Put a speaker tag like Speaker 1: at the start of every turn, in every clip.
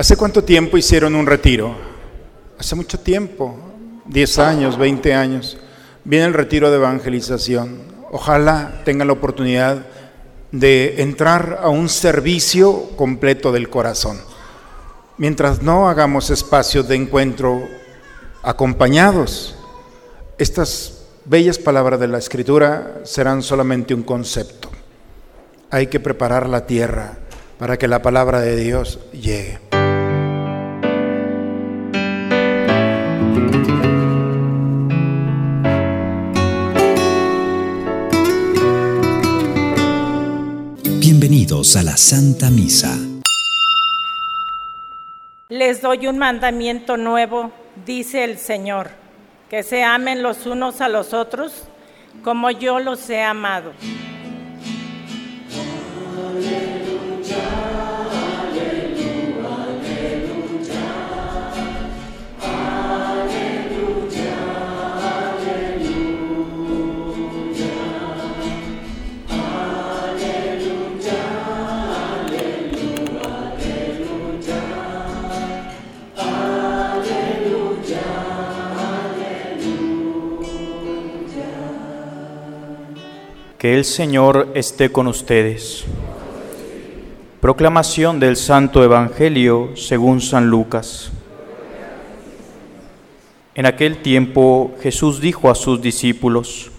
Speaker 1: ¿Hace cuánto tiempo hicieron un retiro? Hace mucho tiempo, 10 años, 20 años. Viene el retiro de evangelización. Ojalá tengan la oportunidad de entrar a un servicio completo del corazón. Mientras no hagamos espacios de encuentro acompañados, estas bellas palabras de la Escritura serán solamente un concepto. Hay que preparar la tierra para que la palabra de Dios llegue.
Speaker 2: Bienvenidos a la Santa Misa.
Speaker 3: Les doy un mandamiento nuevo, dice el Señor, que se amen los unos a los otros como yo los he amado.
Speaker 4: Que el Señor esté con ustedes. Proclamación del Santo Evangelio según San Lucas. En aquel tiempo Jesús dijo a sus discípulos,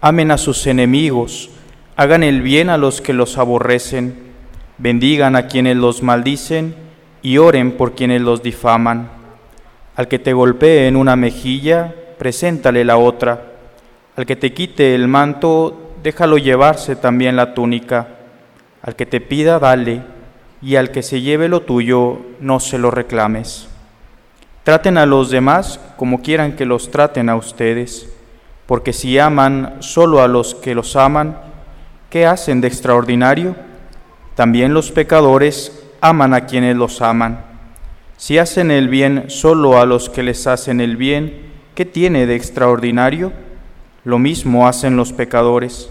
Speaker 4: amen a sus enemigos, hagan el bien a los que los aborrecen, bendigan a quienes los maldicen y oren por quienes los difaman. Al que te golpee en una mejilla, preséntale la otra. Al que te quite el manto, déjalo llevarse también la túnica. Al que te pida, dale, y al que se lleve lo tuyo, no se lo reclames. Traten a los demás como quieran que los traten a ustedes, porque si aman solo a los que los aman, ¿qué hacen de extraordinario? También los pecadores aman a quienes los aman. Si hacen el bien solo a los que les hacen el bien, ¿qué tiene de extraordinario? Lo mismo hacen los pecadores.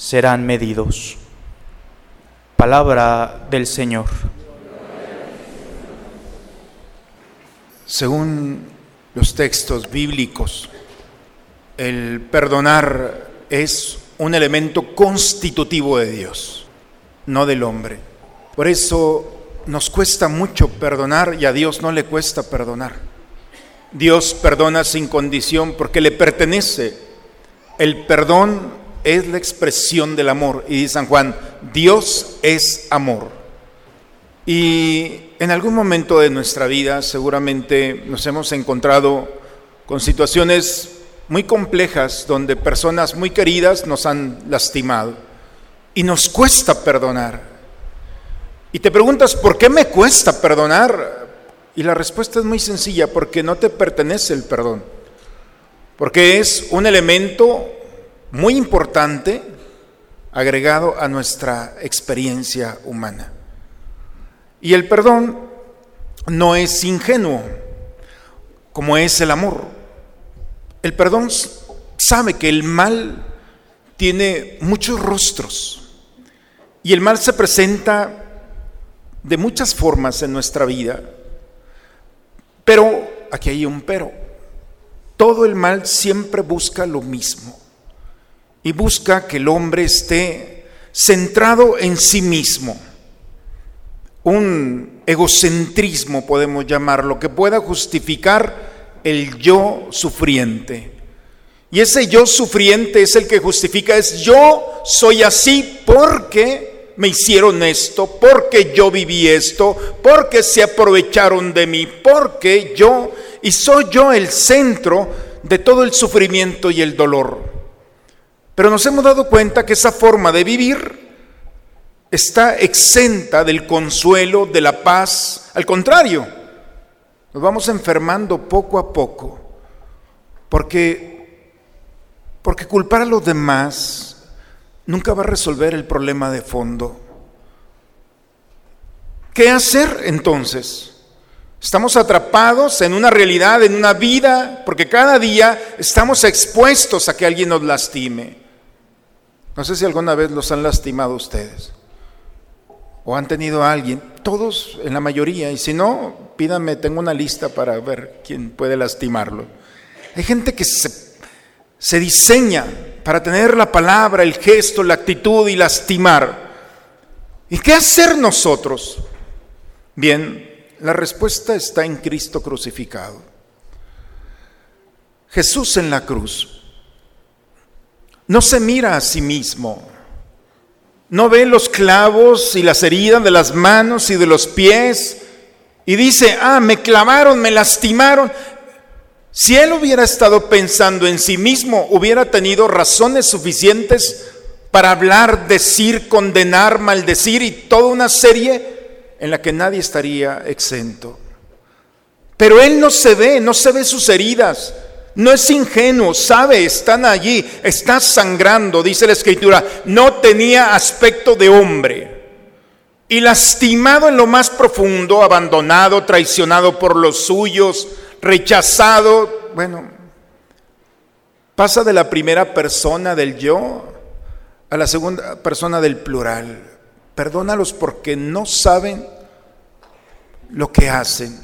Speaker 4: serán medidos. Palabra del Señor.
Speaker 1: Según los textos bíblicos, el perdonar es un elemento constitutivo de Dios, no del hombre. Por eso nos cuesta mucho perdonar y a Dios no le cuesta perdonar. Dios perdona sin condición porque le pertenece. El perdón es la expresión del amor. Y San Juan, Dios es amor. Y en algún momento de nuestra vida seguramente nos hemos encontrado con situaciones muy complejas donde personas muy queridas nos han lastimado y nos cuesta perdonar. Y te preguntas, ¿por qué me cuesta perdonar? Y la respuesta es muy sencilla, porque no te pertenece el perdón, porque es un elemento muy importante agregado a nuestra experiencia humana. Y el perdón no es ingenuo, como es el amor. El perdón sabe que el mal tiene muchos rostros y el mal se presenta de muchas formas en nuestra vida. Pero, aquí hay un pero, todo el mal siempre busca lo mismo y busca que el hombre esté centrado en sí mismo. Un egocentrismo, podemos llamarlo, que pueda justificar el yo sufriente. Y ese yo sufriente es el que justifica, es yo soy así porque me hicieron esto, porque yo viví esto, porque se aprovecharon de mí, porque yo, y soy yo el centro de todo el sufrimiento y el dolor. Pero nos hemos dado cuenta que esa forma de vivir está exenta del consuelo, de la paz. Al contrario, nos vamos enfermando poco a poco, porque, porque culpar a los demás nunca va a resolver el problema de fondo. ¿Qué hacer entonces? Estamos atrapados en una realidad, en una vida, porque cada día estamos expuestos a que alguien nos lastime. No sé si alguna vez los han lastimado ustedes o han tenido a alguien, todos en la mayoría, y si no, pídanme, tengo una lista para ver quién puede lastimarlo. Hay gente que se, se diseña para tener la palabra, el gesto, la actitud y lastimar. ¿Y qué hacer nosotros? Bien, la respuesta está en Cristo crucificado. Jesús en la cruz no se mira a sí mismo, no ve los clavos y las heridas de las manos y de los pies y dice, ah, me clavaron, me lastimaron. Si él hubiera estado pensando en sí mismo, hubiera tenido razones suficientes para hablar, decir, condenar, maldecir y toda una serie en la que nadie estaría exento. Pero él no se ve, no se ve sus heridas, no es ingenuo, sabe, están allí, está sangrando, dice la escritura, no tenía aspecto de hombre. Y lastimado en lo más profundo, abandonado, traicionado por los suyos, rechazado, bueno, pasa de la primera persona del yo a la segunda persona del plural. Perdónalos porque no saben lo que hacen.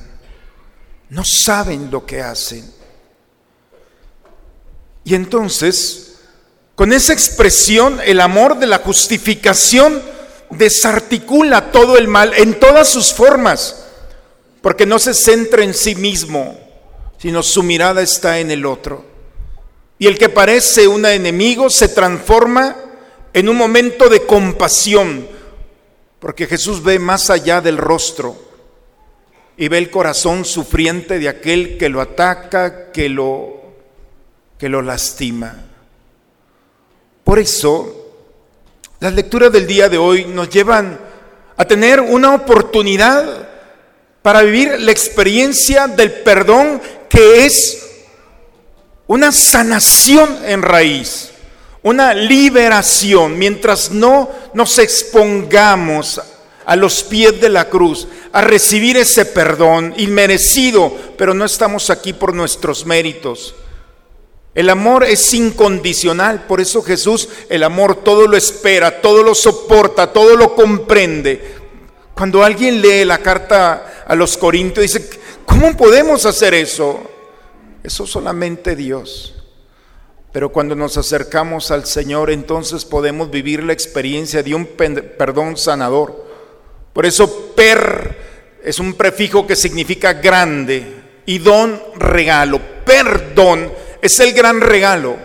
Speaker 1: No saben lo que hacen. Y entonces, con esa expresión, el amor de la justificación desarticula todo el mal en todas sus formas, porque no se centra en sí mismo, sino su mirada está en el otro. Y el que parece un enemigo se transforma en un momento de compasión, porque Jesús ve más allá del rostro y ve el corazón sufriente de aquel que lo ataca, que lo que lo lastima. Por eso, las lecturas del día de hoy nos llevan a tener una oportunidad para vivir la experiencia del perdón que es una sanación en raíz, una liberación, mientras no nos expongamos a los pies de la cruz a recibir ese perdón inmerecido, pero no estamos aquí por nuestros méritos el amor es incondicional, por eso Jesús, el amor todo lo espera, todo lo soporta, todo lo comprende. Cuando alguien lee la carta a los Corintios, dice, ¿cómo podemos hacer eso? Eso solamente Dios. Pero cuando nos acercamos al Señor, entonces podemos vivir la experiencia de un perdón sanador. Por eso per es un prefijo que significa grande y don regalo. Perdón es el gran regalo.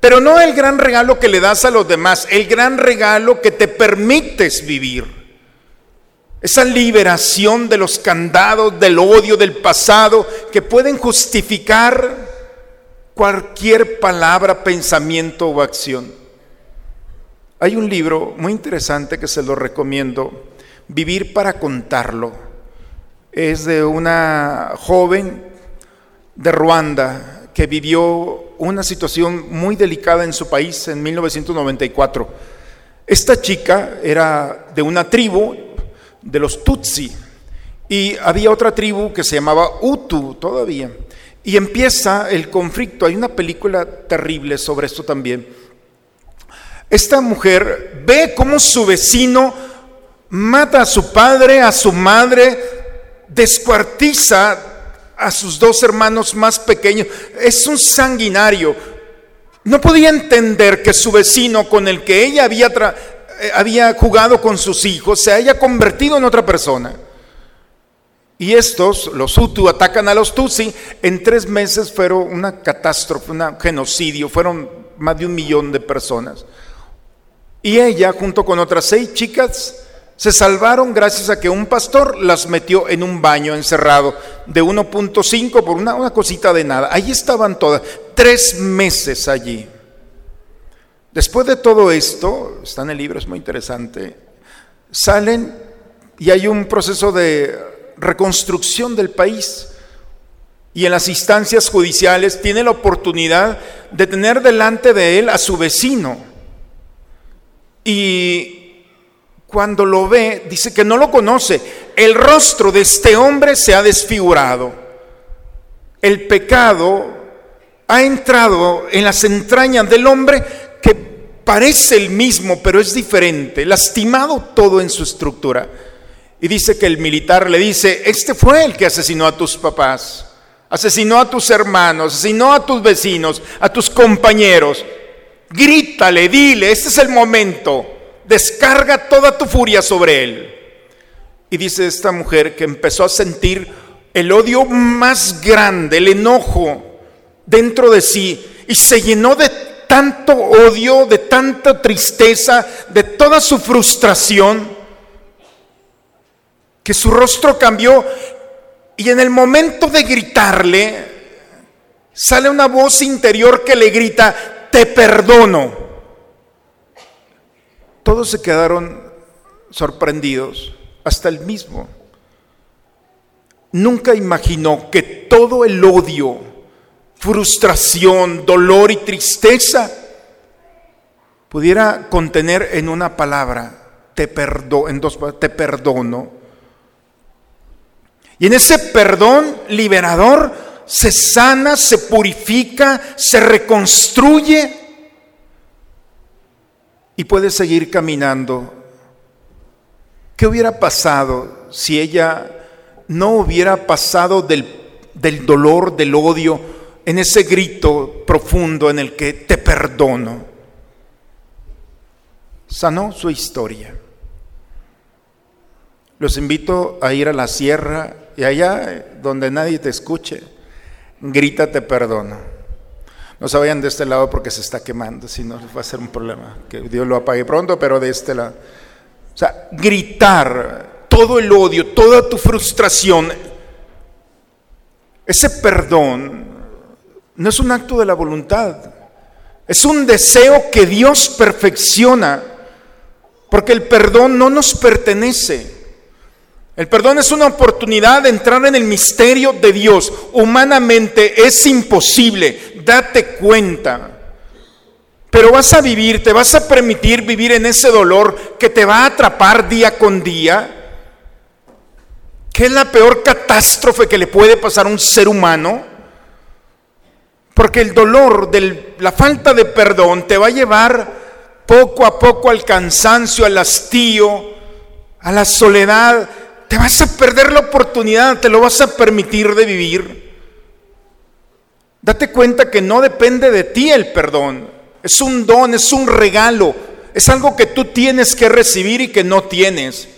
Speaker 1: Pero no el gran regalo que le das a los demás, el gran regalo que te permites vivir. Esa liberación de los candados, del odio, del pasado, que pueden justificar cualquier palabra, pensamiento o acción. Hay un libro muy interesante que se lo recomiendo, Vivir para contarlo. Es de una joven de Ruanda que vivió una situación muy delicada en su país en 1994. Esta chica era de una tribu de los Tutsi y había otra tribu que se llamaba Utu todavía. Y empieza el conflicto. Hay una película terrible sobre esto también. Esta mujer ve cómo su vecino mata a su padre, a su madre, descuartiza a sus dos hermanos más pequeños. Es un sanguinario. No podía entender que su vecino con el que ella había, eh, había jugado con sus hijos se haya convertido en otra persona. Y estos, los Hutu, atacan a los Tutsi. En tres meses fueron una catástrofe, un genocidio. Fueron más de un millón de personas. Y ella, junto con otras seis chicas, se salvaron gracias a que un pastor las metió en un baño encerrado de 1.5 por una, cosita de nada. Allí estaban todas, tres meses allí. Después de todo esto, está en el libro, es muy interesante, salen y hay un proceso de reconstrucción del país. Y en las instancias judiciales tiene la oportunidad de tener delante de él a su vecino. Y cuando lo ve, dice que no lo conoce. El rostro de este hombre se ha desfigurado. El pecado ha entrado en las entrañas del hombre que parece el mismo, pero es diferente, lastimado todo en su estructura. Y dice que el militar le dice, este fue el que asesinó a tus papás, asesinó a tus hermanos, asesinó a tus vecinos, a tus compañeros. Grítale, dile, este es el momento, descarga toda tu furia sobre él. Y dice esta mujer que empezó a sentir el odio más grande, el enojo dentro de sí, y se llenó de tanto odio, de tanta tristeza, de toda su frustración, que su rostro cambió y en el momento de gritarle, sale una voz interior que le grita, te perdono. Todos se quedaron sorprendidos, hasta el mismo. Nunca imaginó que todo el odio, frustración, dolor y tristeza pudiera contener en una palabra, te perdo, en dos te perdono y en ese perdón liberador se sana, se purifica, se reconstruye y puede seguir caminando. ¿Qué hubiera pasado si ella no hubiera pasado del, del dolor, del odio, en ese grito profundo en el que te perdono? Sanó su historia. Los invito a ir a la sierra y allá donde nadie te escuche, grítate perdono. No se vayan de este lado porque se está quemando, si no va a ser un problema. Que Dios lo apague pronto, pero de este lado. O sea, gritar todo el odio, toda tu frustración, ese perdón no es un acto de la voluntad, es un deseo que Dios perfecciona, porque el perdón no nos pertenece. El perdón es una oportunidad de entrar en el misterio de Dios. Humanamente es imposible, date cuenta. Pero vas a vivir, te vas a permitir vivir en ese dolor que te va a atrapar día con día. ¿Qué es la peor catástrofe que le puede pasar a un ser humano? Porque el dolor de la falta de perdón te va a llevar poco a poco al cansancio, al hastío, a la soledad te vas a perder la oportunidad, te lo vas a permitir de vivir. Date cuenta que no depende de ti el perdón. Es un don, es un regalo. Es algo que tú tienes que recibir y que no tienes.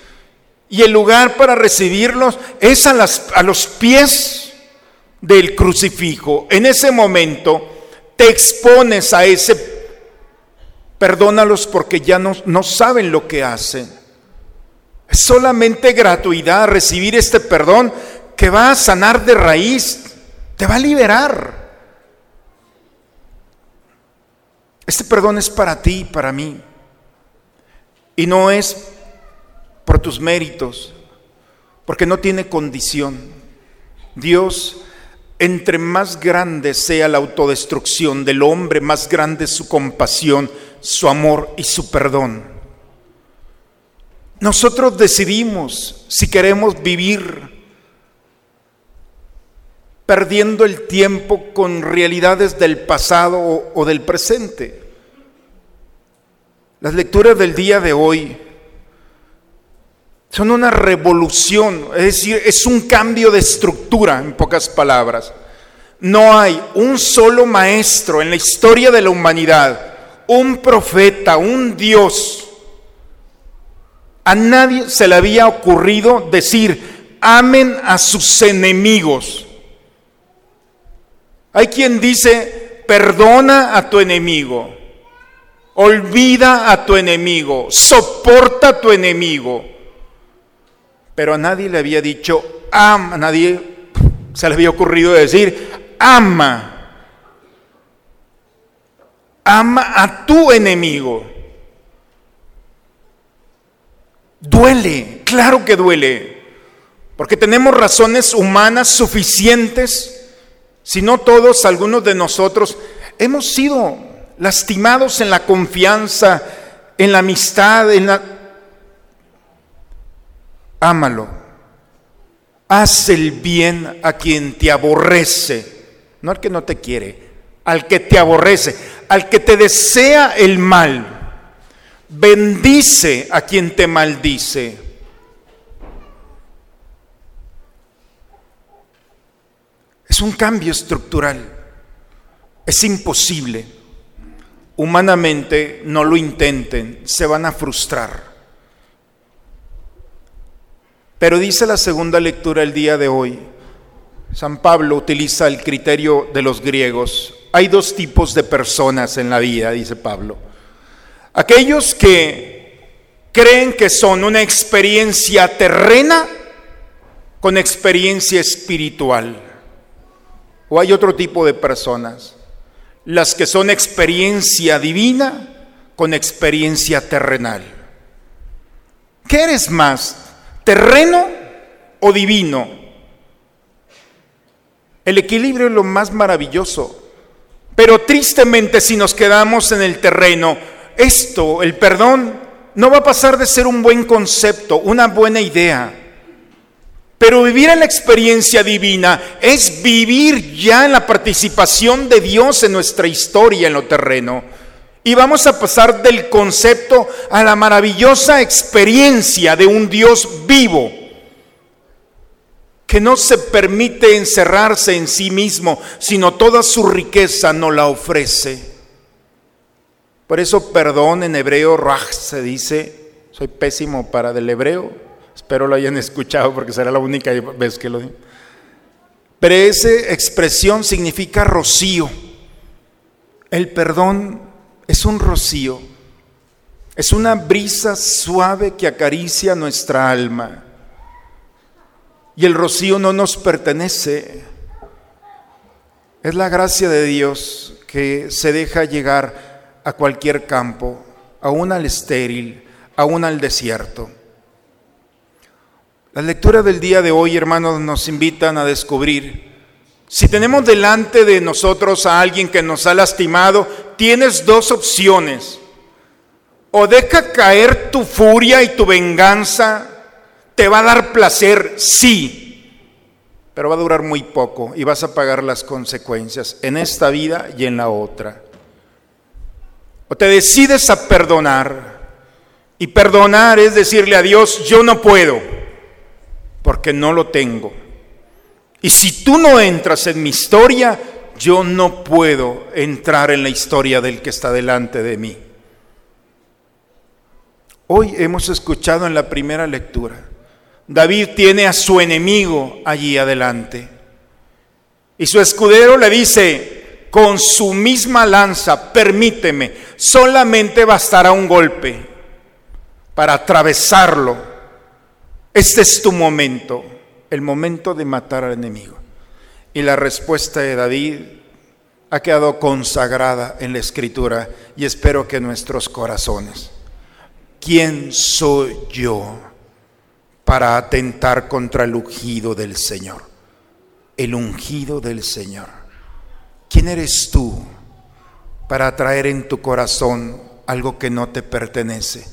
Speaker 1: Y el lugar para recibirlos es a, los pies del crucifijo. En ese momento te expones a ese, perdónalos porque ya no saben lo que hacen. Es solamente gratuidad recibir este perdón que va a sanar de raíz, te va a liberar. Este perdón es para ti y para mí. Y no es por tus méritos, porque no tiene condición. Dios, entre más grande sea la autodestrucción del hombre, más grande su compasión, su amor y su perdón. Nosotros decidimos si queremos vivir perdiendo el tiempo con realidades del pasado o, del presente. Las lecturas del día de hoy son una revolución, es decir, es un cambio de estructura, en pocas palabras. No hay un solo maestro en la historia de la humanidad, un profeta, un Dios, a nadie se le había ocurrido decir, amen a sus enemigos. Hay quien dice, perdona a tu enemigo, olvida a tu enemigo, soporta a tu enemigo. Pero a nadie le había dicho, ama, a nadie se le había ocurrido decir, ama ama a tu enemigo. Duele, claro que duele, porque tenemos razones humanas suficientes, si no todos, algunos de nosotros, hemos sido lastimados en la confianza, en la amistad, en la... Ámalo. Haz el bien a quien te aborrece, no al que no te quiere, al que te aborrece al que te desea el mal. Bendice a quien te maldice. Es un cambio estructural. Es imposible. Humanamente no lo intenten, se van a frustrar. Pero dice la segunda lectura el día de hoy, San Pablo utiliza el criterio de los griegos hay dos tipos de personas en la vida, dice Pablo. Aquellos que creen que son una experiencia terrena con experiencia espiritual. O hay otro tipo de personas, las que son experiencia divina con experiencia terrenal. ¿Qué eres más, terreno o divino? El equilibrio es lo más maravilloso. Pero tristemente si nos quedamos en el terreno, esto, el perdón, no va a pasar de ser un buen concepto, una buena idea. Pero vivir en la experiencia divina es vivir ya en la participación de Dios en nuestra historia en lo terreno. Y vamos a pasar del concepto a la maravillosa experiencia de un Dios vivo que no se permite encerrarse en sí mismo, sino toda su riqueza no la ofrece. Por eso perdón en hebreo, raj se dice, soy pésimo para del hebreo, espero lo hayan escuchado porque será la única vez que lo digo. Pero esa expresión significa rocío. El perdón es un rocío, es una brisa suave que acaricia nuestra alma. Y el rocío no nos pertenece. Es la gracia de Dios que se deja llegar a cualquier campo, aún al estéril, aún al desierto. La lectura del día de hoy, hermanos, nos invitan a descubrir, si tenemos delante de nosotros a alguien que nos ha lastimado, tienes dos opciones. O deja caer tu furia y tu venganza ¿Te va a dar placer? Sí, pero va a durar muy poco y vas a pagar las consecuencias en esta vida y en la otra. O te decides a perdonar. Y perdonar es decirle a Dios, yo no puedo, porque no lo tengo. Y si tú no entras en mi historia, yo no puedo entrar en la historia del que está delante de mí. Hoy hemos escuchado en la primera lectura David tiene a su enemigo allí adelante. Y su escudero le dice, con su misma lanza, permíteme, solamente bastará un golpe para atravesarlo. Este es tu momento, el momento de matar al enemigo. Y la respuesta de David ha quedado consagrada en la escritura y espero que nuestros corazones. ¿Quién soy yo? para atentar contra el ungido del Señor. El ungido del Señor. ¿Quién eres tú para traer en tu corazón algo que no te pertenece,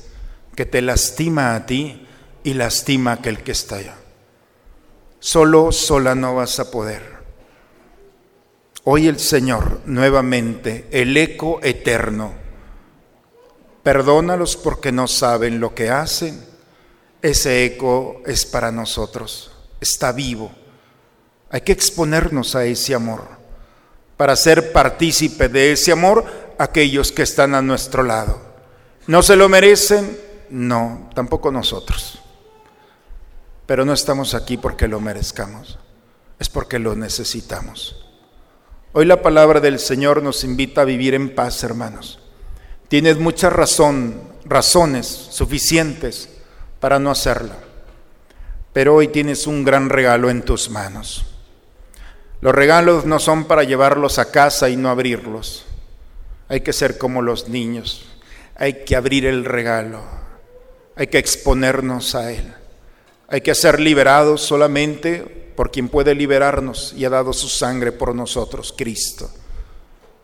Speaker 1: que te lastima a ti y lastima a aquel que está allá? Solo, sola no vas a poder. Hoy el Señor, nuevamente, el eco eterno, perdónalos porque no saben lo que hacen ese eco es para nosotros, está vivo. Hay que exponernos a ese amor para ser partícipe de ese amor aquellos que están a nuestro lado. ¿No se lo merecen? No, tampoco nosotros. pero no estamos aquí porque lo merezcamos, es porque lo necesitamos. Hoy la palabra del Señor nos invita a vivir en paz, hermanos. Tienes muchas razón, razones suficientes para no hacerlo, pero hoy tienes un gran regalo en tus manos. Los regalos no son para llevarlos a casa y no abrirlos. Hay que ser como los niños. Hay que abrir el regalo. Hay que exponernos a Él. Hay que ser liberados solamente por quien puede liberarnos y ha dado su sangre por nosotros, Cristo.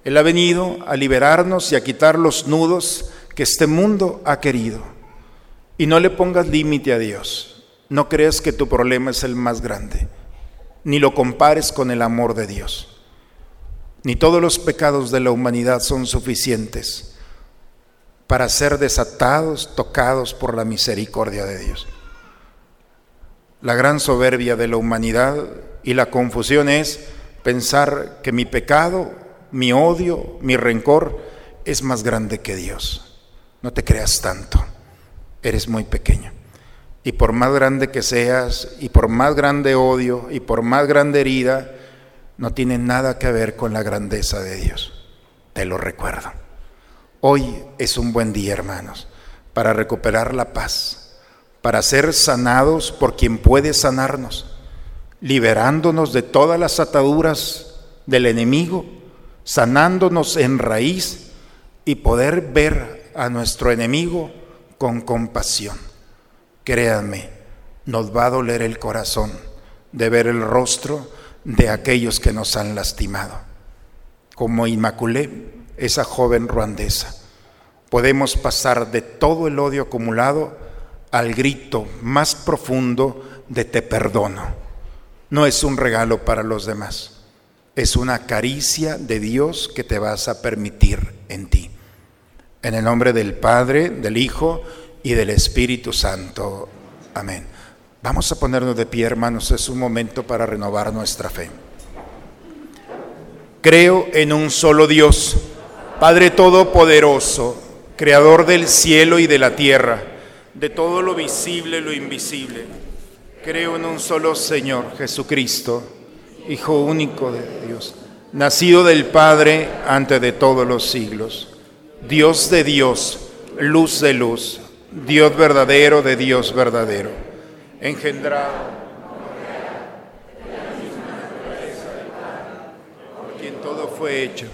Speaker 1: Él ha venido a liberarnos y a quitar los nudos que este mundo ha querido. Y no le pongas límite a Dios. No creas que tu problema es el más grande. Ni lo compares con el amor de Dios. Ni todos los pecados de la humanidad son suficientes para ser desatados, tocados por la misericordia de Dios. La gran soberbia de la humanidad y la confusión es pensar que mi pecado, mi odio, mi rencor es más grande que Dios. No te creas tanto, eres muy pequeño. Y por más grande que seas, y por más grande odio, y por más grande herida, no tiene nada que ver con la grandeza de Dios. Te lo recuerdo. Hoy es un buen día, hermanos, para recuperar la paz, para ser sanados por quien puede sanarnos, liberándonos de todas las ataduras del enemigo, sanándonos en raíz y poder ver a nuestro enemigo con compasión. Créanme, nos va a doler el corazón de ver el rostro de aquellos que nos han lastimado. Como Inmaculé, esa joven ruandesa, podemos pasar de todo el odio acumulado al grito más profundo de te perdono. No es un regalo para los demás, es una caricia de Dios que te vas a permitir en ti. En el nombre del Padre, del Hijo y del Espíritu Santo. Amén. Vamos a ponernos de pie, hermanos, es un momento para renovar nuestra fe. Creo en un solo Dios, Padre Todopoderoso, Creador del cielo y de la tierra, de todo lo visible y lo invisible. Creo en un solo Señor, Jesucristo, Hijo único de Dios, nacido del Padre antes de todos los siglos, Dios de Dios, luz de luz, Dios verdadero de Dios verdadero. Engendrado. Por quien todo fue hecho,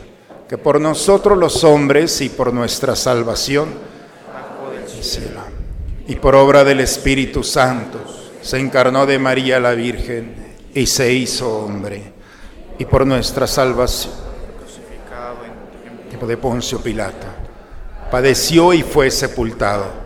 Speaker 1: que por nosotros los hombres y por nuestra salvación. Y por obra del Espíritu Santo se encarnó de María la Virgen y se hizo hombre. Y por nuestra salvación. Tipo de Poncio Pilato. Padeció y fue sepultado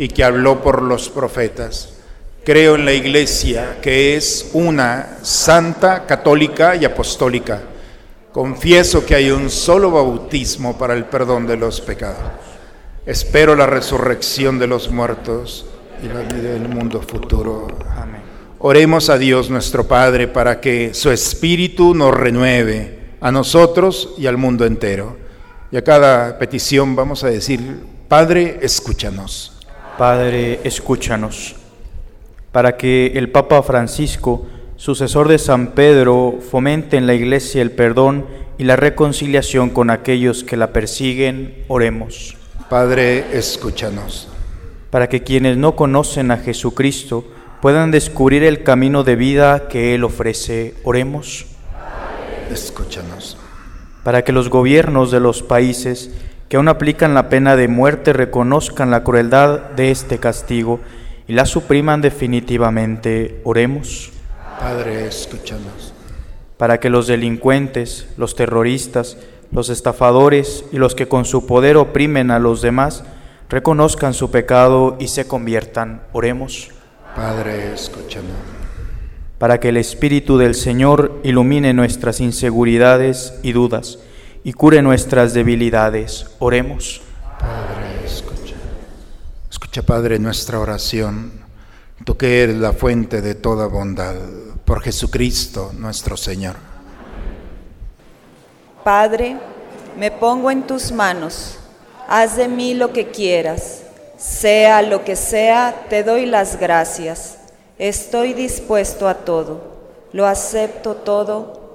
Speaker 1: y que habló por los profetas. Creo en la iglesia que es una santa, católica y apostólica. Confieso que hay un solo bautismo para el perdón de los pecados. Espero la resurrección de los muertos y la vida del mundo futuro. Amén. Oremos a Dios nuestro Padre para que su Espíritu nos renueve a nosotros y al mundo entero. Y a cada petición vamos a decir, Padre, escúchanos.
Speaker 4: Padre, escúchanos, para que el Papa Francisco, sucesor de San Pedro, fomente en la Iglesia el perdón y la reconciliación con aquellos que la persiguen, oremos.
Speaker 1: Padre, escúchanos.
Speaker 4: Para que quienes no conocen a Jesucristo puedan descubrir el camino de vida que Él ofrece, oremos.
Speaker 1: Escúchanos.
Speaker 4: Para que los gobiernos de los países que aún aplican la pena de muerte reconozcan la crueldad de este castigo y la supriman definitivamente. Oremos.
Speaker 1: Padre, escúchanos.
Speaker 4: Para que los delincuentes, los terroristas, los estafadores y los que con su poder oprimen a los demás reconozcan su pecado y se conviertan. Oremos.
Speaker 1: Padre, escúchanos.
Speaker 4: para que el Espíritu del Señor ilumine nuestras inseguridades y dudas y cure nuestras debilidades. Oremos.
Speaker 1: Padre, escucha. Escucha, Padre, nuestra oración. Tú que eres la fuente de toda bondad, por Jesucristo nuestro Señor.
Speaker 2: Padre, me pongo en tus manos. Haz de mí lo que quieras. Sea lo que sea, te doy las gracias. Estoy dispuesto a todo. Lo acepto todo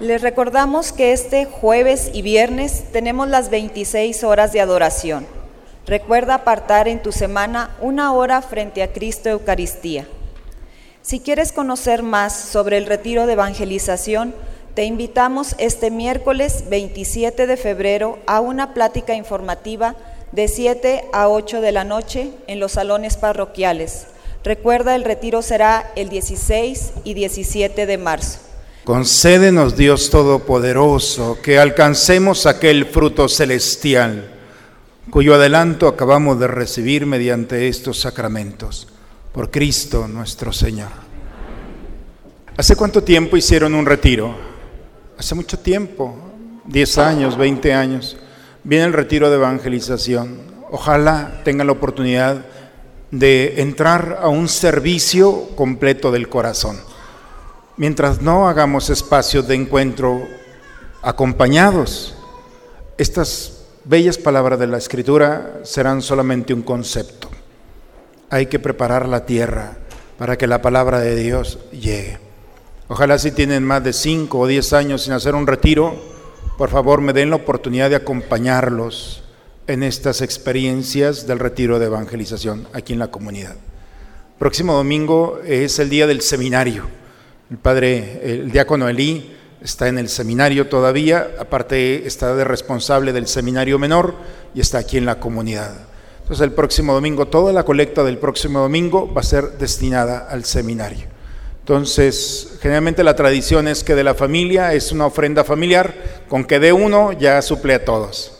Speaker 2: Les recordamos que este jueves y viernes tenemos las 26 horas de adoración. Recuerda apartar en tu semana una hora frente a Cristo Eucaristía. Si quieres conocer más sobre el retiro de evangelización, te invitamos este miércoles 27 de febrero a una plática informativa de 7 a 8 de la noche en los salones parroquiales. Recuerda, el retiro será el 16 y 17 de marzo.
Speaker 1: Concédenos, Dios Todopoderoso, que alcancemos aquel fruto celestial cuyo adelanto acabamos de recibir mediante estos sacramentos. Por Cristo nuestro Señor. ¿Hace cuánto tiempo hicieron un retiro? Hace mucho tiempo, 10 años, 20 años. Viene el retiro de evangelización. Ojalá tengan la oportunidad de entrar a un servicio completo del corazón mientras no hagamos espacios de encuentro acompañados, estas bellas palabras de la Escritura serán solamente un concepto. Hay que preparar la tierra para que la palabra de Dios llegue. Ojalá si tienen más de 5 o 10 años sin hacer un retiro, por favor me den la oportunidad de acompañarlos en estas experiencias del retiro de evangelización aquí en la comunidad. Próximo domingo es el día del seminario el padre, el diácono Elí, está en el seminario todavía, aparte está de responsable del seminario menor y está aquí en la comunidad. Entonces el próximo domingo, toda la colecta del próximo domingo va a ser destinada al seminario. Entonces, generalmente la tradición es que de la familia es una ofrenda familiar, con que de uno ya suple a todos.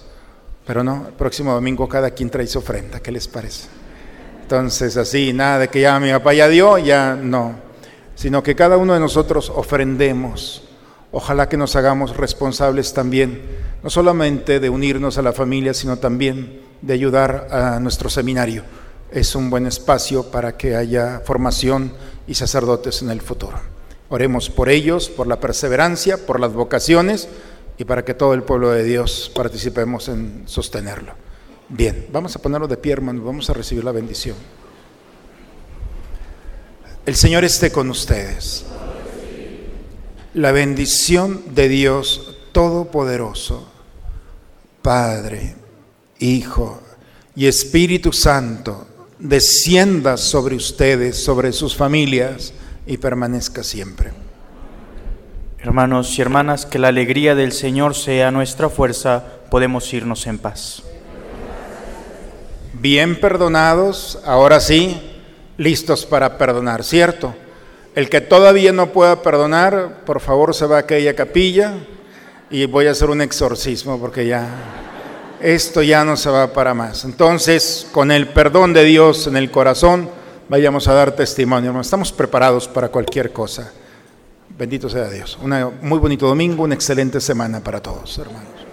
Speaker 1: Pero no, el próximo domingo cada quien trae su ofrenda, ¿qué les parece? Entonces, así, nada de que ya mi papá ya dio, ya no sino que cada uno de nosotros ofrendemos. Ojalá que nos hagamos responsables también, no solamente de unirnos a la familia, sino también de ayudar a nuestro seminario. Es un buen espacio para que haya formación y sacerdotes en el futuro. Oremos por ellos, por la perseverancia, por las vocaciones y para que todo el pueblo de Dios participemos en sostenerlo. Bien, vamos a ponerlo de pie, hermanos, vamos a recibir la bendición. El Señor esté con ustedes. La bendición de Dios Todopoderoso, Padre, Hijo y Espíritu Santo, descienda sobre ustedes, sobre sus familias y permanezca siempre.
Speaker 4: Hermanos y hermanas, que la alegría del Señor sea nuestra fuerza, podemos irnos en paz.
Speaker 1: Bien perdonados, ahora sí listos para perdonar, ¿cierto? El que todavía no pueda perdonar, por favor se va a aquella capilla y voy a hacer un exorcismo porque ya esto ya no se va para más. Entonces, con el perdón de Dios en el corazón, vayamos a dar testimonio. Estamos preparados para cualquier cosa. Bendito sea Dios. Un muy bonito domingo, una excelente semana para todos, hermanos.